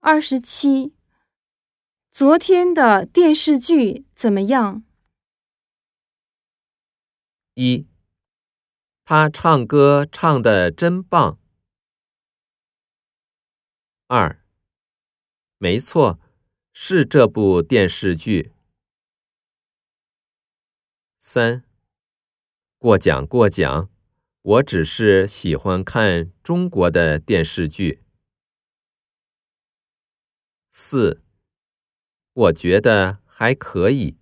二十七。昨天的电视剧怎么样？一，他唱歌唱的真棒。二，没错，是这部电视剧。三，过奖过奖，我只是喜欢看中国的电视剧。四，我觉得还可以。